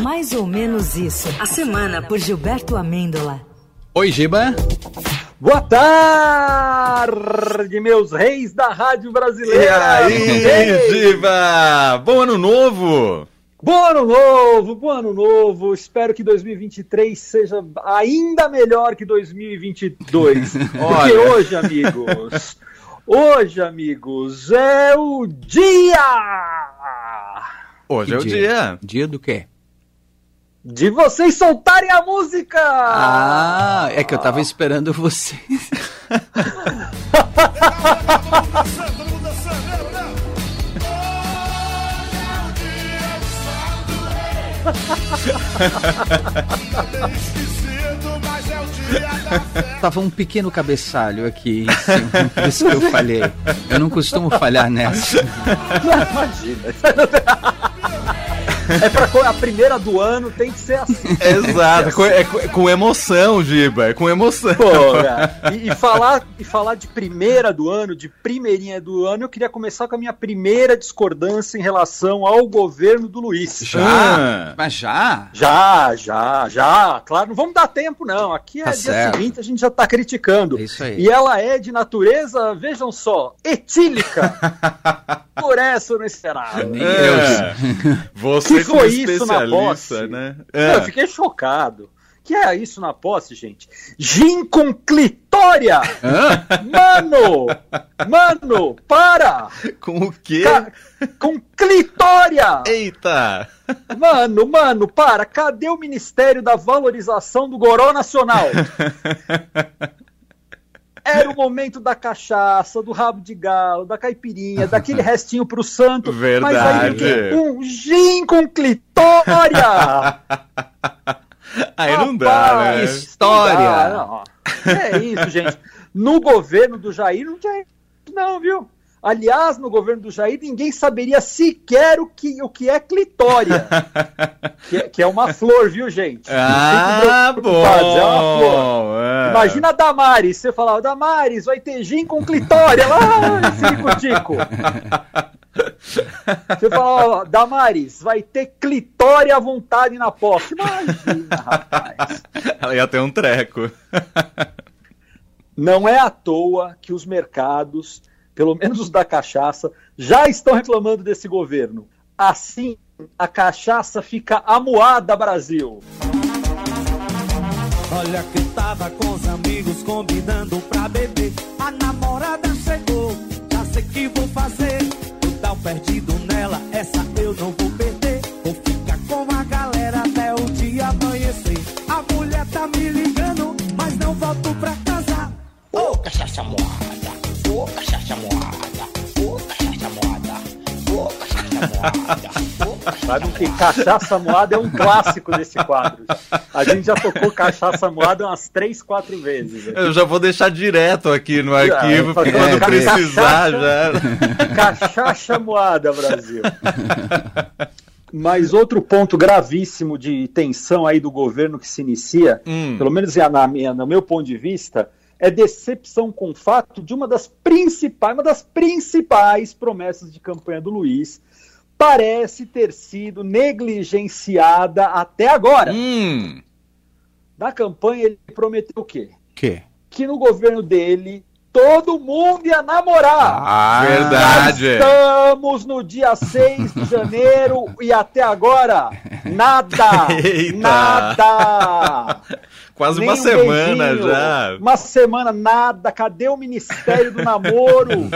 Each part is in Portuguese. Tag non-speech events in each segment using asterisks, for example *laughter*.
Mais ou menos isso. A semana por Gilberto Amêndola. Oi, Giba. Boa tarde, meus reis da rádio brasileira. E aí, Giba? Bom ano novo. Bom ano novo, bom ano novo. Espero que 2023 seja ainda melhor que 2022. *laughs* Porque hoje, amigos, hoje, amigos, é o dia! Hoje Que é o dia. Dia do quê? De vocês soltarem a música! Ah, é que eu tava esperando vocês. Tava um pequeno cabeçalho aqui em cima, por isso que eu falhei. Eu não costumo falhar nessa. Imagina. É pra a primeira do ano tem que ser assim. *laughs* Exato, é com, é com- é com emoção, Giba, é com emoção. Pô. E, e falar, e falar de primeira do ano, de primeirinha do ano, eu queria começar com a minha primeira discordância em relação ao governo do Luiz. Já? Ah. Mas já? Já, já, já. Claro, não vamos dar tempo, não. Aqui é Tá dia certo. seguinte, a gente já tá criticando. É isso aí. E ela é de natureza, vejam só, etílica. *laughs* Por essa eu não esperava. Nem É. eu. Você Que foi isso na posse? né? Não, É. Eu fiquei chocado. Que é isso na posse, gente? Gin com clitória! Hã? Mano! Mano, para! Com o quê? Ca- com clitória! Eita! Mano, mano, para! Cadê o Ministério da Valorização do Goró Nacional? *laughs* Era o momento da cachaça, do rabo de galo, da caipirinha, daquele *laughs* restinho pro santo. Mas aí Verdade. fiquei um gin com clitória! *laughs* Aí não dá, Rapaz, né? História. não dá, não. É isso, gente. No governo do Jair não tinha isso, não, viu? Aliás, no governo do Jair, ninguém saberia sequer o que, o que é clitória. *laughs* que, é- que é uma flor, viu, gente? Ah, preocupados, é uma flor. bom. é. Imagina a Damares, você falava, Damares, vai ter gin com clitória lá, *laughs* esse tico Você falava, Damares, vai ter clitória à vontade na posse. Imagina, rapaz. Ela ia ter um treco. Não é à toa que os mercados, pelo menos os da cachaça, já estão reclamando desse governo. Assim, a cachaça fica amuada, Brasil. Olha que tava com os amigos combinando pra beber. A namorada chegou, já sei que vou fazer. Vou dar perdido nela, essa eu não vou perder. Sabe que cachaça moada é um clássico desse quadro. A gente já tocou cachaça moada umas três, quatro vezes. Eu já vou deixar direto aqui no arquivo, É, porque é, quando ca- precisar cachaça. já. *laughs* Cachaça moada, Brasil. Mas outro ponto gravíssimo de tensão aí do governo que se inicia, Hum. pelo menos na minha, no meu ponto de vista, é decepção com o fato de uma das principais, uma das principais promessas de campanha do Luiz parece ter sido negligenciada até agora. Hum. Na campanha ele prometeu o quê? Que? Que no governo dele todo mundo ia namorar. Ah, Verdade. Estamos no dia 6 de janeiro e até agora nada! *laughs* Eita. Nada! Quase Nem uma um semana beijinho. já. Uma semana, nada. Cadê o Ministério do Namoro?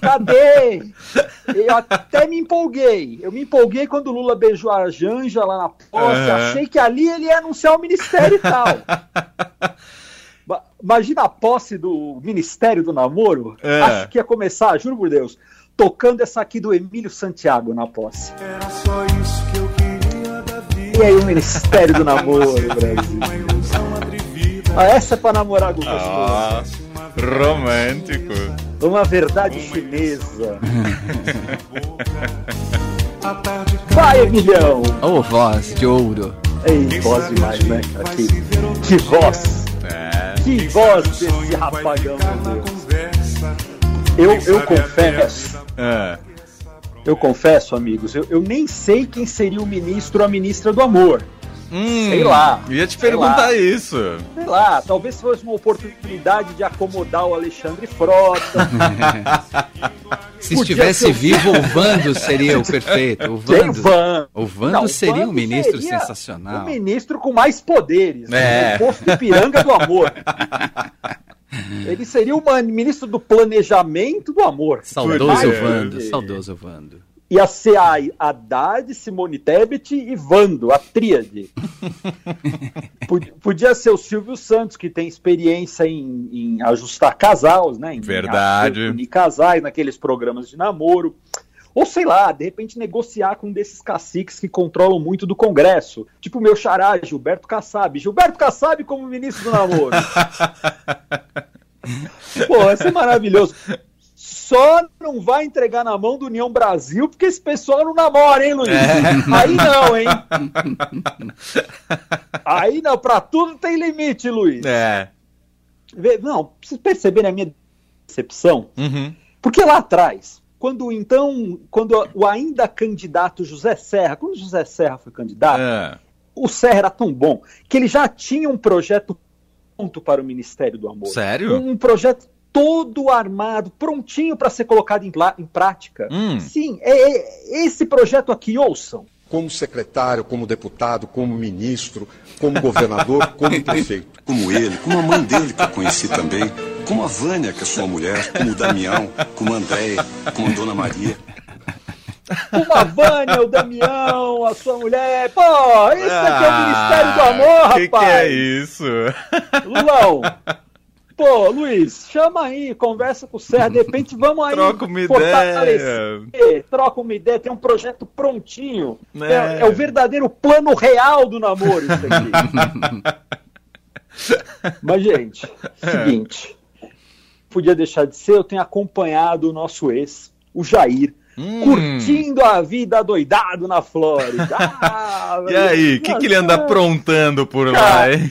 Cadê? Eu até me empolguei. Eu me empolguei quando o Lula beijou a Janja lá na posse. Aham. Achei que ali ele ia anunciar o Ministério e tal. *laughs* Imagina a posse do Ministério do Namoro. É. Acho que ia começar, juro por Deus, tocando essa aqui do Emílio Santiago na posse. Era só isso que eu queria da vida. E aí o Ministério do Namoro, Brasil. Ah, essa é pra namorar com gostoso. Ah, romântico. Uma verdade chinesa. *laughs* Vai, Emilhão! Ô, voz de ouro. Ei, voz demais, né, cara? Que, que voz! É. Que voz desse rapagão, meu Deus! Eu, eu confesso É. Eu confesso, amigos, eu, eu nem sei quem seria o ministro ou a ministra do amor. Hum, Sei lá. Ia te perguntar lá. isso. Sei lá, talvez fosse uma oportunidade de acomodar o Alexandre Frota. *laughs* Se Podia estivesse ser o- vivo, o Vando seria o perfeito. O Vando, Van. o Vando Não, o seria um Vando ministro seria sensacional. O ministro com mais poderes. É. O posto Ipiranga do amor. Ele seria o ministro do planejamento do amor. Saudoso. Vando, saudoso Vando. Ser a Haddad, Simone Tebet e Vando, a tríade. *laughs* Pod- Podia ser o Silvio Santos, que tem experiência em, em ajustar casais, né? Em Verdade. unir casais naqueles programas de namoro. Ou sei lá, de repente negociar com um desses caciques que controlam muito do Congresso. Tipo o meu xará, Gilberto Kassab. Gilberto Kassab como ministro do namoro. *laughs* Pô, vai ser maravilhoso. Só não vai entregar na mão do União Brasil porque esse pessoal não namora, hein, Luiz? *laughs* Aí não, hein? Aí não, pra tudo tem limite, Luiz. É. Não, vocês perceberem a minha decepção, Uhum. porque lá atrás, quando então, quando o ainda candidato José Serra, quando José Serra foi candidato, É. o Serra era tão bom que ele já tinha um projeto pronto para o Ministério do Amor. Sério? Um projeto todo armado, prontinho para ser colocado em, em prática. Hum. Sim, é, é esse projeto aqui, ouçam. como secretário, como deputado, como ministro, como governador, *laughs* como prefeito. Como ele, como a mãe dele que eu conheci também, como a Vânia, que é sua mulher, como o Damião, como a Andréia, como a Dona Maria. Como a Vânia, o Damião, a sua mulher. Pô, isso aqui é o Ministério do Amor, Ah, que rapaz. que é isso? Lulão. Pô, Luiz, chama aí, conversa com o Serra, de repente vamos aí Troca uma fortalecer, troca uma ideia, tem um projeto prontinho. É. É, é o verdadeiro plano real do namoro isso aqui. *laughs* Mas, gente, seguinte, podia deixar de ser, eu tenho acompanhado o nosso ex, o Jair, Hum. curtindo a vida doidado na Flórida. *laughs* Ah, E aí, o que, que ele anda aprontando por lá, hein?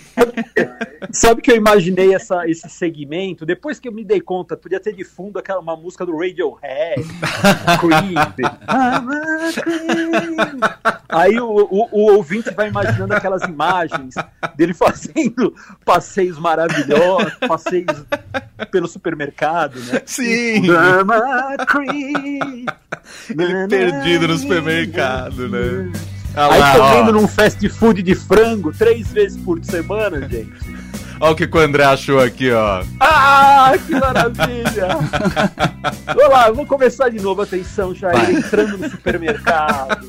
Sabe que eu imaginei essa, esse segmento? Depois que eu me dei conta, podia ter de fundo aquela uma música do Radiohead, Creep. I'm a creep. Aí o, o, o ouvinte vai imaginando aquelas imagens dele fazendo passeios maravilhosos, passeios pelo supermercado, né? Sim, I'm a creep. ele perdido no supermercado, né? Ah Aí lá, comendo ó. num fast food de frango três vezes por semana, gente. Olha o que o André achou aqui, ó. Ah, que maravilha! *laughs* Vamos lá, vamos começar de novo. Atenção, Jair, Vai. entrando no supermercado.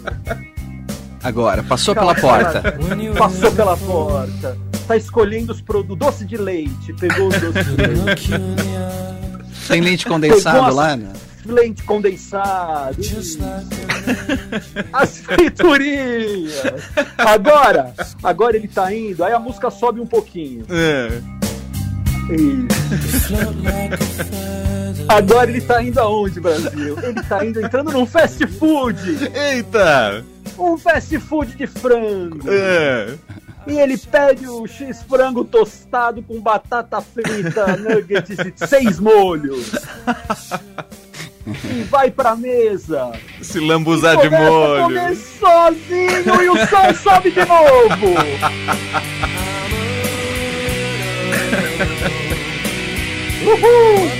Agora, passou pela porta. Passou pela porta. Tá escolhendo os produtos. Doce de leite. Pegou os doces de leite. Tem leite condensado lá? né? Leite condensado. *laughs* As friturinhas. Agora, agora ele tá indo. Aí a música sobe um pouquinho. É. Isso. Agora ele tá indo aonde, Brasil? Ele tá indo entrando num fast food. Eita! Um fast food de frango. É. E ele pede o X frango tostado com batata frita, *laughs* nuggets e seis molhos. *laughs* E vai pra mesa. Se lambuzar de Começa a molho. comer sozinho e o som sobe de novo. Uhul.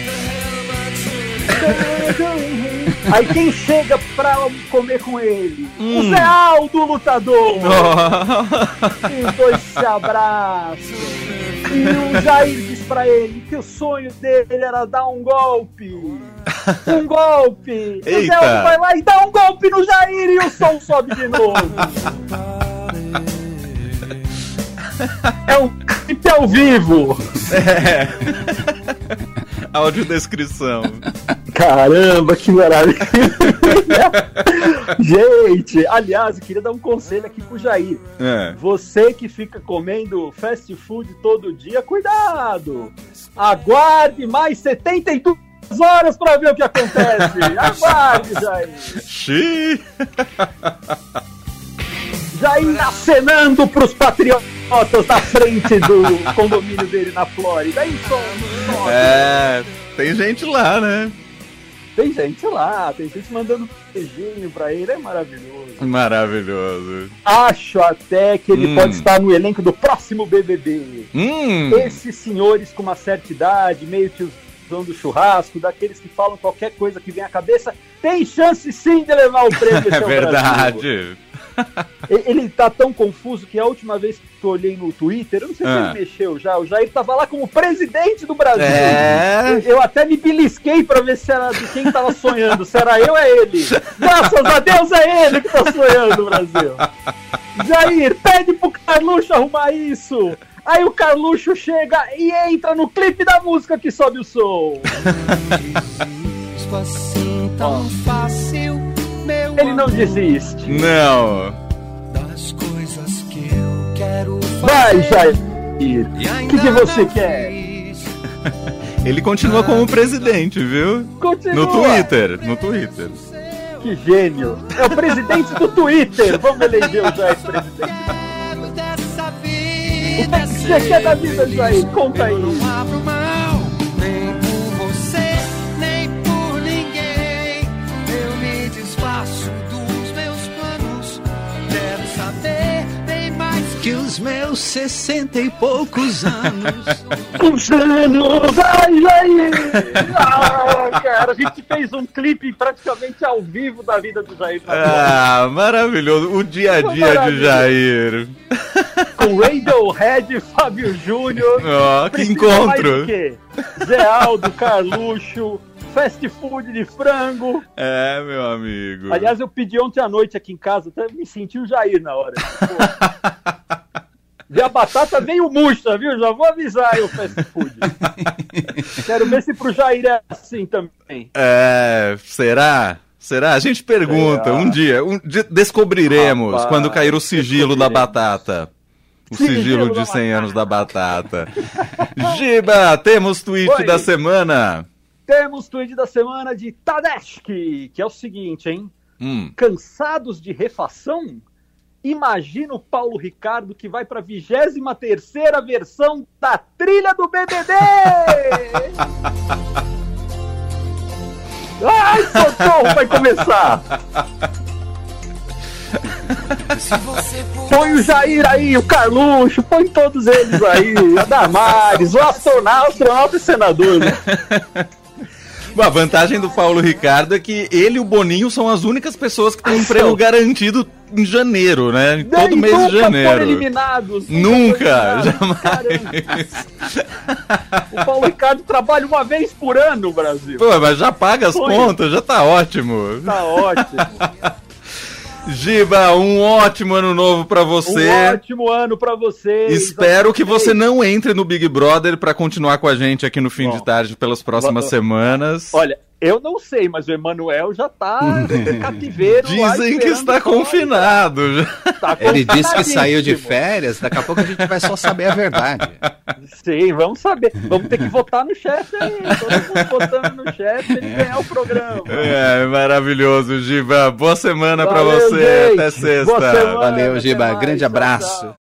Aí quem chega pra comer com ele? O Zé Aldo, lutador. E os dois se abraçam. E o Jair pra ele que o sonho dele era dar um golpe. Um golpe. *laughs* O. Aldo vai lá e dá um golpe no Jair e o som sobe de novo. É um clipe ao vivo. *laughs* *laughs* Audiodescrição. Caramba, que maravilha! Gente, aliás, eu queria dar um conselho aqui pro Jair. É. Você que fica comendo fast food todo dia, cuidado! Aguarde mais 72 horas para ver o que acontece! *laughs* Aguarde, Jair! Xiii. Jair acenando pros patriotas na frente do *laughs* condomínio dele na Flórida. Som, som. É. Tem gente lá, né? Tem gente lá, tem gente mandando beijinho pra ele, é maravilhoso. Maravilhoso. Acho até que ele Hum. pode estar no elenco do próximo BBB. Hum, Esses senhores com uma certa idade, meio tiozão do churrasco, daqueles que falam qualquer coisa que vem à cabeça, tem chance sim de levar o prêmio. *laughs* É o Brasil. Ele tá tão confuso que a última vez que eu olhei no Twitter, eu não sei se Ah. ele mexeu já, o Jair tava lá como presidente do Brasil. É. Eu, até me belisquei pra ver se era de quem tava sonhando, se era eu ou é ele. Graças a Deus é ele que tá sonhando, Brasil. Jair, pede pro Carluxo arrumar isso. Aí o Carluxo chega e entra no clipe da música que sobe o som. Assim tão fácil, Ele não desiste. Não. das coisas que eu quero fazer. Vai, Jair. O que, que você quer? Ele continua como presidente, viu? Continua. No Twitter, no Twitter. Que gênio! É o presidente do Twitter! Vamos eleger o Jair presidente. O vida. que você quer da vida, Jair? Conta aí. Os meus sessenta e poucos anos. *laughs* Os anos! Ai, Jair! Ah, cara, a gente fez um clipe praticamente ao vivo da vida do Jair. Ah, maravilhoso. O dia a dia de. Jair. Com Radiohead, Fábio Júnior. Ó, que encontro. Zé Aldo, Carluxo, fast food de frango. É, meu amigo. Aliás, eu pedi ontem à noite aqui em casa, até me senti o Jair na hora. *laughs* Pô. E a batata veio murcha, viu? Já vou avisar aí o fast food. *laughs* Quero ver se pro Jair é assim também. É, será? Será? A gente pergunta Será? um dia. Um dia descobriremos Rapaz, quando cair o sigilo da batata. O Sigilo sigilo de 100 batata. anos da batata. *laughs* Giba, temos tweet Oi. da semana. Temos tweet da semana de Tadeshki, que é o seguinte, hein? Hum. Cansados de refação? Imagina o Paulo Ricardo que vai pra 23 terceira versão da trilha do BBB! *laughs* Ai, socorro, vai começar! Põe o Jair aí, o Carluxo, põe todos eles aí, a Damares, o astronauta, astronauta e senador, né? Bom, A vantagem do Paulo Ricardo é que ele e o Boninho são as únicas pessoas que têm Ah, emprego são. garantido em janeiro, né? Todo mês de janeiro. foram eliminados. Nunca, foram eliminados. Caramba. O Paulo Ricardo trabalha uma vez por ano, Brasil. Pô, mas já paga as Sonho. contas, já tá ótimo. Tá ótimo. *laughs* Giba, um ótimo ano novo pra você. Um ótimo ano pra vocês. Espero que você não entre no Big Brother pra continuar com a gente aqui no fim Bom. de tarde pelas próximas semanas. Olha, eu não sei, mas o Emanuel já tá *laughs* cativeiro. lá Dizem que está confinado. Tá Ele disse que saiu de férias, daqui a pouco a gente vai só saber a verdade. Sim, vamos saber. Vamos ter que votar no chefe aí. Todo mundo votando no chefe ele ganhar o programa. É, maravilhoso, Giba. Boa semana pra Valeu, você. gente. Até sexta. Boa semana. Valeu, Giba. Grande Tchau, abraço. tchau.